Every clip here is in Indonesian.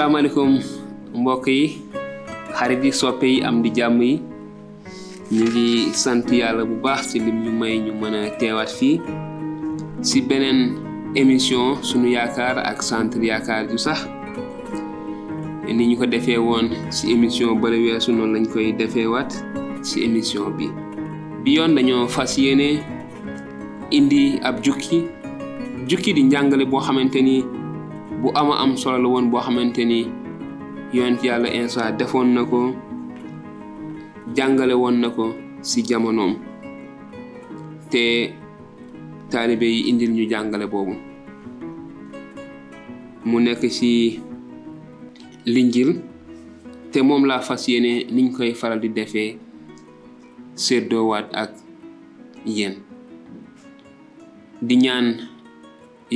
salaamaaleykum mbokk yi xarit yi soppe yi am di jàmm yi ñu ngi sant yàlla bu baax ci lim ñu may ñu mën a teewaat fii ci beneen émission sunu yaakaar ak centre yaakaar ju sax ni ñu ko defee woon ci émission bala weesu noonu lañ koy defee ci émission bi. Bi yoon dañoo fas indi ab jukki jukki di njàngale boo xamante bu ama am solo la woon boo xamante ni yonent yàlla insa defoon na ko jàngale woon na ko si jamonoom. Te taalibe yi indil ñu jàngale boobu. Mu nekk si linjil te moom laa fas yéene niñ koy faral di defee séddoowaat ak yéen. Di ñaan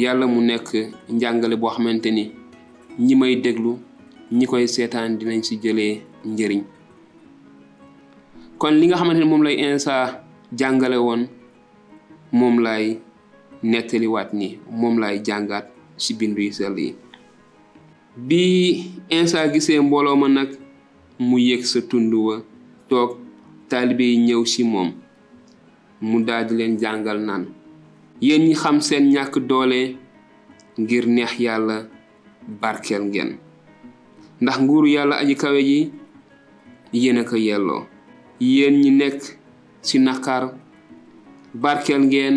yàlla mu nekk njàngale boo xamante ni ñi may déglu ñi koy seetaan dinañ ci jëlee njëriñ. Kon li nga xamante ni moom lay Insa jàngale woon moom lay nettaliwaat ni moom lay jàngaat ci bindu yu sell yi. Bi Insa gisee mbooloo ma nag mu yéeg sa tund wa toog taalibe yi ñëw ci moom mu daldi leen jàngal naan yéen ñi xam seen ñàkk doole ngir neex yàlla barkeel ngeen. Ndax nguuru yàlla aji kawe ji yéen a ko yelloo. Yéen ñi nekk ci naqar barkeel ngeen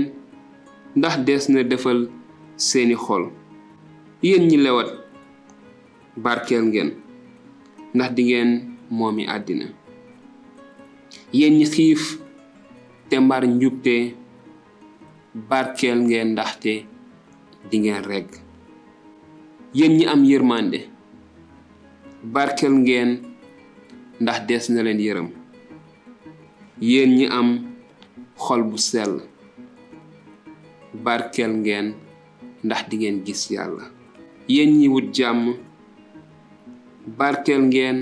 ndax des na defal seeni xol. Yéen ñi lewat barkeel ngeen ndax dingeen moomi àddina. Yéen ñi xiif te mbar njubte barkeel ngeen ndaxte dingeen regg yéen ñi am yërmande barkeel ngeen ndax des na leen yërëm. Yéen ñi am xol bu sell barkeel ngeen ndax dingeen gis yàlla. Yéen ñi wut jàmm barkeel ngeen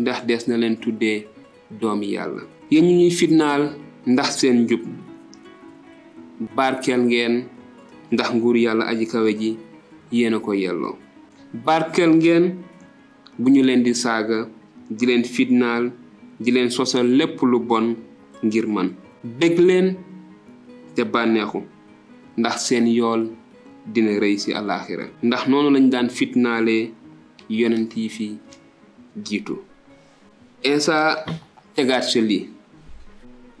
ndax des na leen tuddee doomi yàlla. Yéen ñi ñuy fitnaal ndax seen njub barki algen dah ngur yala aji kawaji yena ko yello barki algen bu ñu leen di saaga di leen fitnaal di leen sosal lépp lu bon ngir man. Bég leen te bànneexu ndax seen yool dina rëy si alaxira ndax noonu lañ daan fitnaalee yonent yi fi jiitu insa tegaat sa lii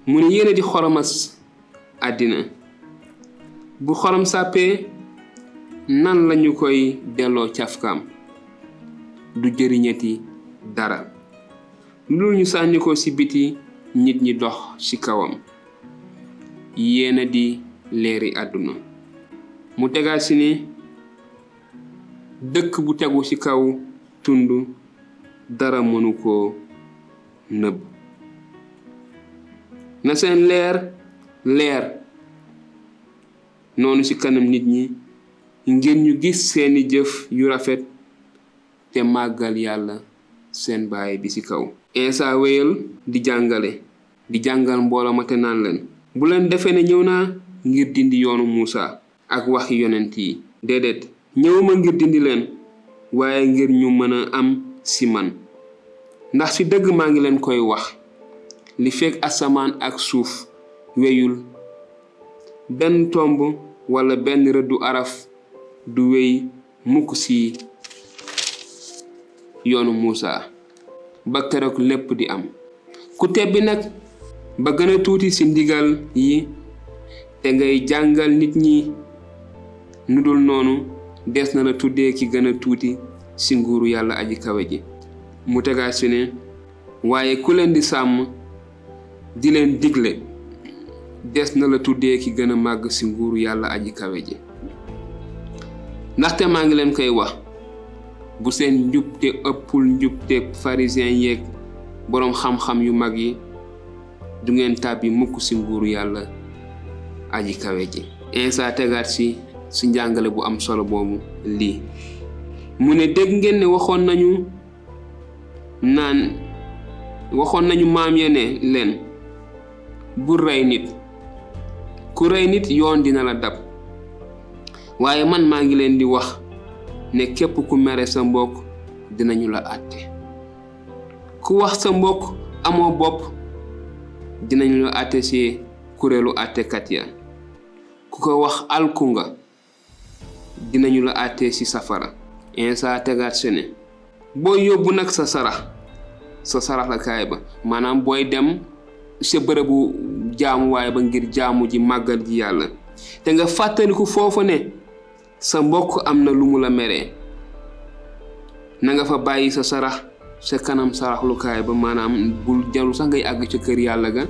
mu ne yéena di xoromas àddina bu xorom sàppee nan lañu koy delloo cafkaam? Du jëriñati dara. Lu ñu sànni ko ci biti nit ñi dox ci kawam. Yéena di leeri àdduna. Mu tegaat ci ni dëkk bu tegu ci kaw tund dara mënu koo nëbb. Na seen leer leer noonu ci kanam nit ñi ngir ñu gis seeni jëf yu rafet te màggal yàlla seen baay bi ci kaw. Insa wéyal di jàngale di jàngal mbooloo ma te naan leen. Bu leen defee ne ñëw naa ngir dindi yoonu Muusa ak waxi yonent yi. Déedéet ñëwuma ngir dindi leen waaye ngir ñu mën a am ci man. Ndax ci dëgg maa ngi leen koy wax li asamaan ak suuf weyul benn tomb walla benn rëddu araf du wey mukk ci yoonu Muusa ba keroog lépp di am. Ku tebbi nag ba gën a tuuti ci ndigal yi te ngay jàngal nit ñi nu dul noonu des na la tuddee ki gën a tuuti ci nguuru yàlla aji kawe ji. Mu tegaat ci ne waaye ku leen di sàmm di leen digle des na la tuddee ki gën a màgg ci nguuru yàlla aji kawe ji. Ndaxte maa ngi leen koy wax bu seen njubte ëppul njubte pharisien yeeg boroom xam-xam yu mag yi du ngeen tàbbi mukk ci nguuru yàlla aji kawe ji. Insa tegaat ci ci njàngale bu am solo boobu lii. Mu ne dégg ngeen ne waxoon nañu naan waxoon nañu maam ya leen bu rey nit. Ku rey nit yoon dina la dab. Waaye man maa ngi leen di wax ne képp ku mere sa mbokk dinañu la àtte. Ku wax sa mbokk amoo bopp dinañu la kuréelu àttekat ku ko wax alku dinañu la àtte ci safara. Insa tegaat se boo yóbbu nag sa sarax sa sarax la kaay ba maanaam booy dem sa jaamuwaay ba ngir jaamu ji màggal ji yàlla. Te nga fàttaliku foofu ne sa mbokk am na lu mu la meree na nga fa bàyyi sa sarax sa kanam saraxlukaay ba maanaam bul jaru sax ngay àgg ca kër yàlla ga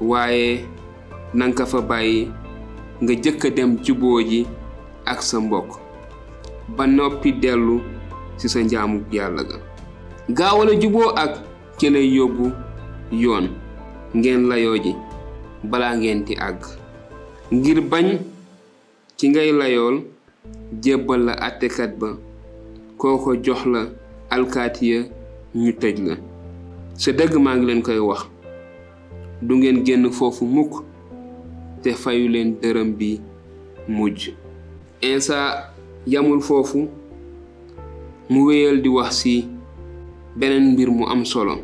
waaye na nga fa bàyyi nga jëkk dem juboo ji ak sa mbokk ba noppi dellu ci sa njaamu yàlla ga. Gaawal a juboo ak ki lay yóbbu yoon. Ngeen balaa ngeen di àgg. Ngir bañ ci ngay layool jébbal la àttekat ba. Kooko jox la alkaatiya ñu tëj la. Sa dëgg maa ngi leen koy wax. Du ngeen génn foofu mukk te fayu leen dërëm bi mujj. Insa yamul foofu. Mu wéyal di wax ci beneen mbir mu am solo.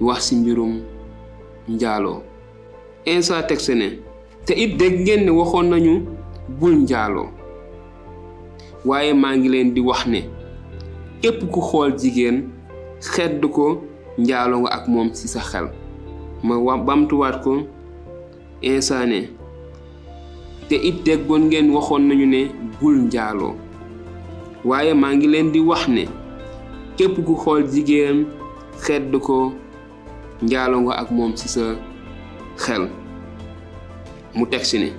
Wax ci mbirum njaaloo. Insa teg ne te it dégg ngeen ne waxoon nañu bul njaaloo waaye maa ngi leen di wax ne ku xedd ko njaaloo nga ak moom ci sa xel ma ko insa ne. Te it déggoon ngeen waxoon nañu ne bul njaaloo waaye maa ngi leen di wax ne képp ku xedd ko njaaloo nga ak moom ci sa xel. Mu teg si ne.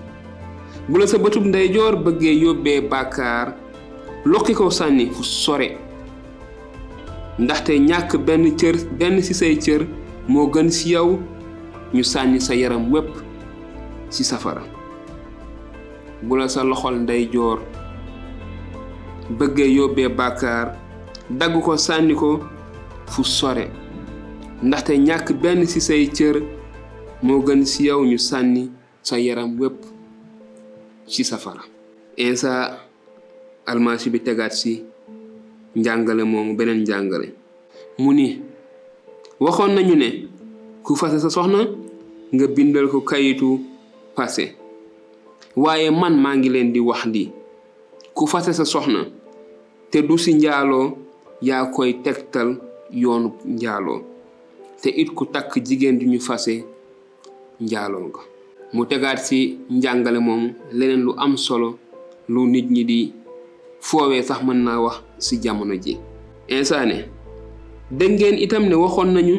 Bu la sa bëtub ndeyjoor bëggee yóbbee bàkkaar lokki ko sànni fu sore. Ndaxte ñàkk benn cër benn ci say cër moo gën ci yow ñu sànni sa yaram wépp ci safara. Bu la sa loxol ndeyjoor bëggee yóbbee bàkkaar dagg ko sànni ko fu sore. Ndaxte ñàkk benn ci say cër moo gën ci yow ñu sànni sa yaram wépp ci safara insa almasi bi tegaat ci njàngale moomu beneen njàngale mu ni waxoon nañu ne ku fase sa soxna nga bindal ko kayitu fase waaye man maa ngi leen di wax di ku fase sa soxna te du ci njaaloo yaa koy tegtal yoonu njaaloo te it ku takk jigéen ñu fase njaaloo nga mu tegaat ci njàngale moom leneen lu am solo lu nit ñi di foowee sax mën naa wax ci jamono ji. Insaane dégg itam ne waxoon nañu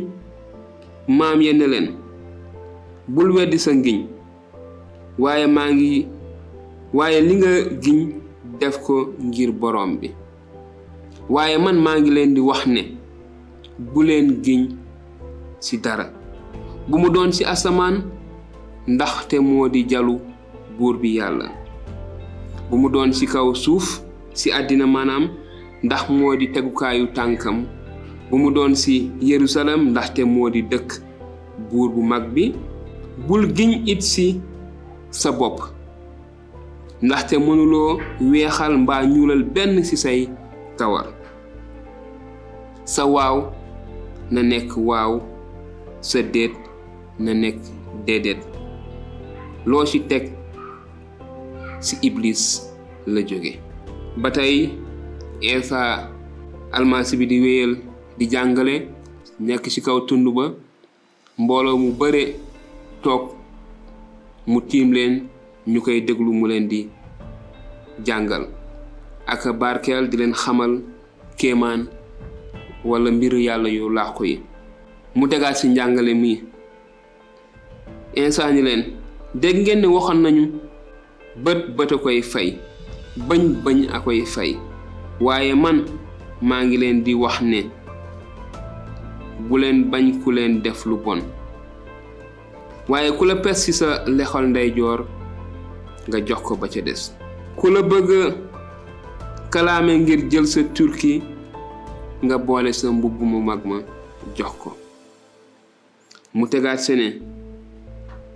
maam yenn leen bul weddi sa ngiñ waaye maa ngi waaye li nga giñ def ko ngir borom bi. Waaye man maa ngi leen di wax ne bu leen giñ ci dara. Bu mu doon ci asamaan ndaxte moo di jalu buur bi yàlla. bu mu doon ci kaw suuf ci àddina maanaam ndax moo di tegukaayu tànkam. bu mu doon ci Yerusalem ndaxte moo di dëkk buur bu mag bi. bul giñ it ci sa bopp. ndaxte mënuloo weexal mbaa ñuulal benn ci say kawar. sa waaw na nekk waaw sa déet na nekk déedéet loo ci teg ci iblis la jóge. Ba tey Isa almasi bi di wéyal di jàngale nekk ci kaw tund ba mbooloo mu bare toog mu tiim leen ñu koy déglu mu leen di jàngal. Ak barkeel di leen xamal kéemaan wala mbiru yàlla yu làqu yi. Mu ci njàngale mi. Isa ni leen dégg ngeen ne waxoon nañu bët bët a koy fay bañ bañ a koy fay. Waaye man maa ngi leen di wax ne bu leen bañ ku leen def lu bon. Waaye ku la pes ci sa lexol ndeyjoor nga jox ko ba ca des. Ku la bëgg kalaame ngir jël sa turki nga boole sa mbubb mu mag ma jox ko. Mu tegaat sene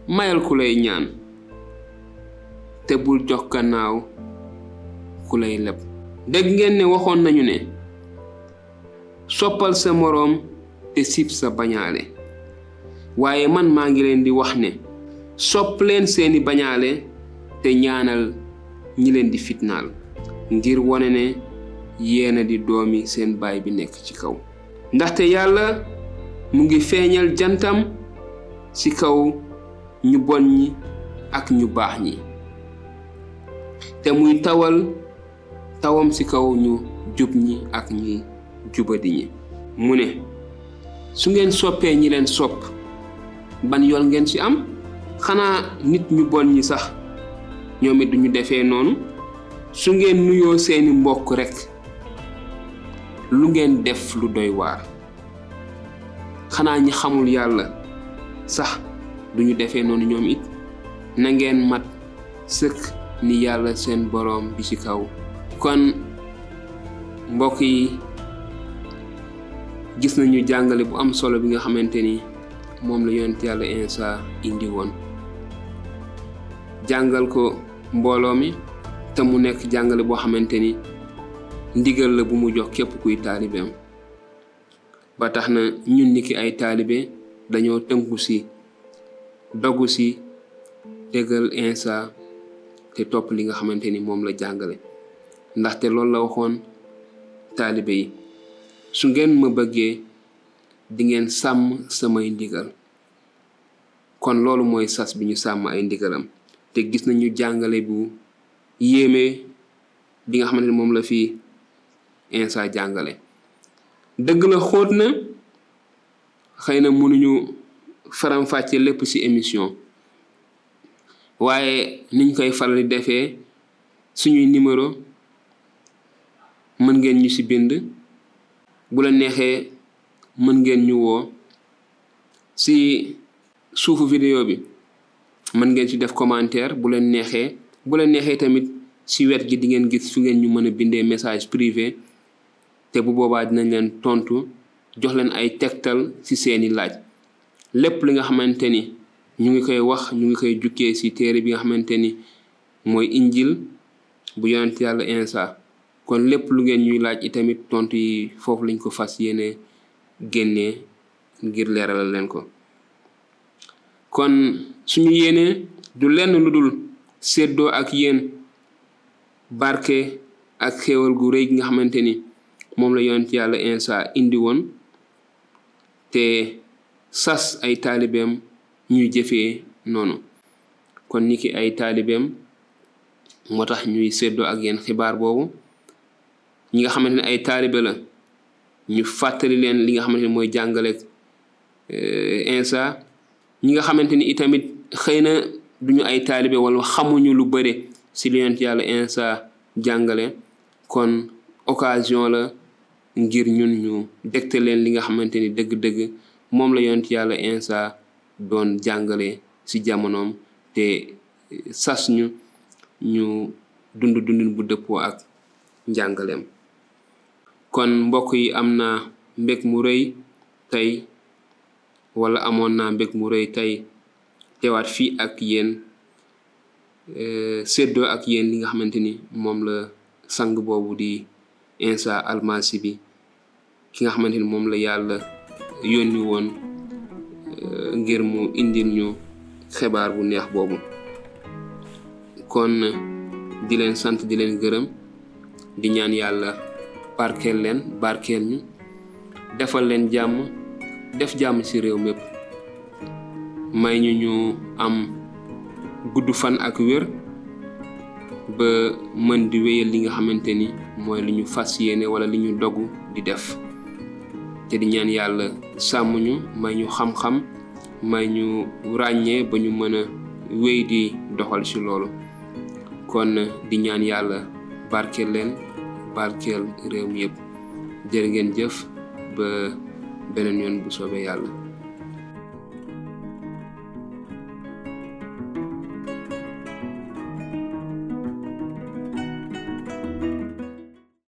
mayal ku lay ñaan te bul jox gannaaw ku lay leb dégg ngeen ne waxoon nañu ne soppal sa moroom te sib sa bañaale waaye man maa ngi leen di wax ne sopp leen seeni bañaale te ñaanal ñi leen di fitnaal ngir wone ne yéena di doomi seen baay bi nekk ci kaw. Ndaxte yàlla mu ngi feeñal jantam ci kaw ñu bon ñi ak ñu baax ñi. Te muy tawal tawam ci kaw ñu jub ñi ak ñi jubadi ñi. Mu ne su ngeen soppee ñi leen sopp ban yool ngeen ci am? Xanaa nit ñu bon ñi sax ñoom it duñu defee noonu. Su ngeen nuyoo seeni mbokk rekk lu ngeen def lu doy waar. Xanaa ñi xamul yàlla sax duñu defee noonu ñoom it na ngeen mat sëkk ni yàlla seen boroom bi ci kaw. Kon mbokk yi gis nañu jàngale bu am solo bi nga xamante ni moom la yonent yàlla Insa indi woon. Jàngal ko mbooloo mi te mu nekk jàngale boo xamante ni ndigal la bu mu jox képp kuy taalibeem. Ba tax na ñun niki ay taalibe dañoo tënku dogu si déggal Insa te topp li nga xamante ni moom la jàngale. Ndaxte loolu la waxoon taalibe yi. Su ngeen ma bëggee di ngeen sàmm samay ndigal. Kon loolu mooy sas bi ñu sàmm ay ndigalam. Te gis nañu jàngale bu yéeme bi nga xamante ni moom la fi Insa jàngale. Dëgg la xóot na xëy na mënuñu faram-fàcce lépp ci émission. Waaye niñ koy faral di defee suñuy numéro mën ngeen ñu ci bind. Bu la neexee mën ngeen ñu woo. Ci suufu vidéo bi mën ngeen ci def commentaire. Bu leen neexee bu leen neexee tamit ci wet gi di ngeen gis su ngeen ñu mën a bindee message privé. Te bu boobaa dinañ leen tontu jox leen ay tegtal ci seeni laaj. Lépp li nga xamante ni ñu ngi koy wax ñu ngi koy jukkee ci téere bi nga xamante ni mooy injil bu yonent yàlla Insa. Kon lépp lu ngeen ñuy laaj itamit tontu yi foofu lañ ko fas yéene génnee ngir leeralal leen ko. Kon suñu yéene du lenn lu dul séddoo ak yéen barke ak xéewal gu rëy gi nga xamante ni moom la yonent yàlla Insa indi woon te sas ay taalibeem ñuy jëfee noonu. Kon niki ay taalibeem moo tax ñuy séddoo ak yéen xibaar boobu. Ñi nga xamante ne ay taalibe la ñu fàttali leen li nga xamante ne mooy jàngale eh, insa. Ñi nga xamante ni itamit xëy na duñu ay taalibe wala xamuñu lu bëre si li yonent yàlla insa jàngale. Kon occasion la ngir ñun ñu dégte leen li nga xamante ni dëgg-dëgg moom la yonent yàlla Insa doon jàngale ci jamonoom te sas ñu ñu dund dundin bu dëppoo ak njàngaleem. Kon mbokk yi am na mbég mu rëy tey wala amoon naa mbég mu rëy tey teewaat fii ak séddoo ak li nga ni la sang boobu di Insa almasi bi ki nga xamante ni la yónni woon ngir mu indil ñu xibaar bu neex boobu. Kon di leen sant di leen gërëm di ñaan yàlla barkeel leen barkeel ñu defal leen jàmm def jàmm ci réew mépp. May ñu ñu am gudd fan ak wér ba mën di wéyal li nga xamante ni mooy li ñu fas wala li ñu dogu di def te di ñaan yàlla sàmm ñu may ñu xam-xam may ñu ràññee ba ñu mën a wéy di doxal ci loolu. Kon di ñaan yàlla barkeel leen barkeel réew mi yëpp jërë ngeen jëf ba beneen yoon bu soobee yàlla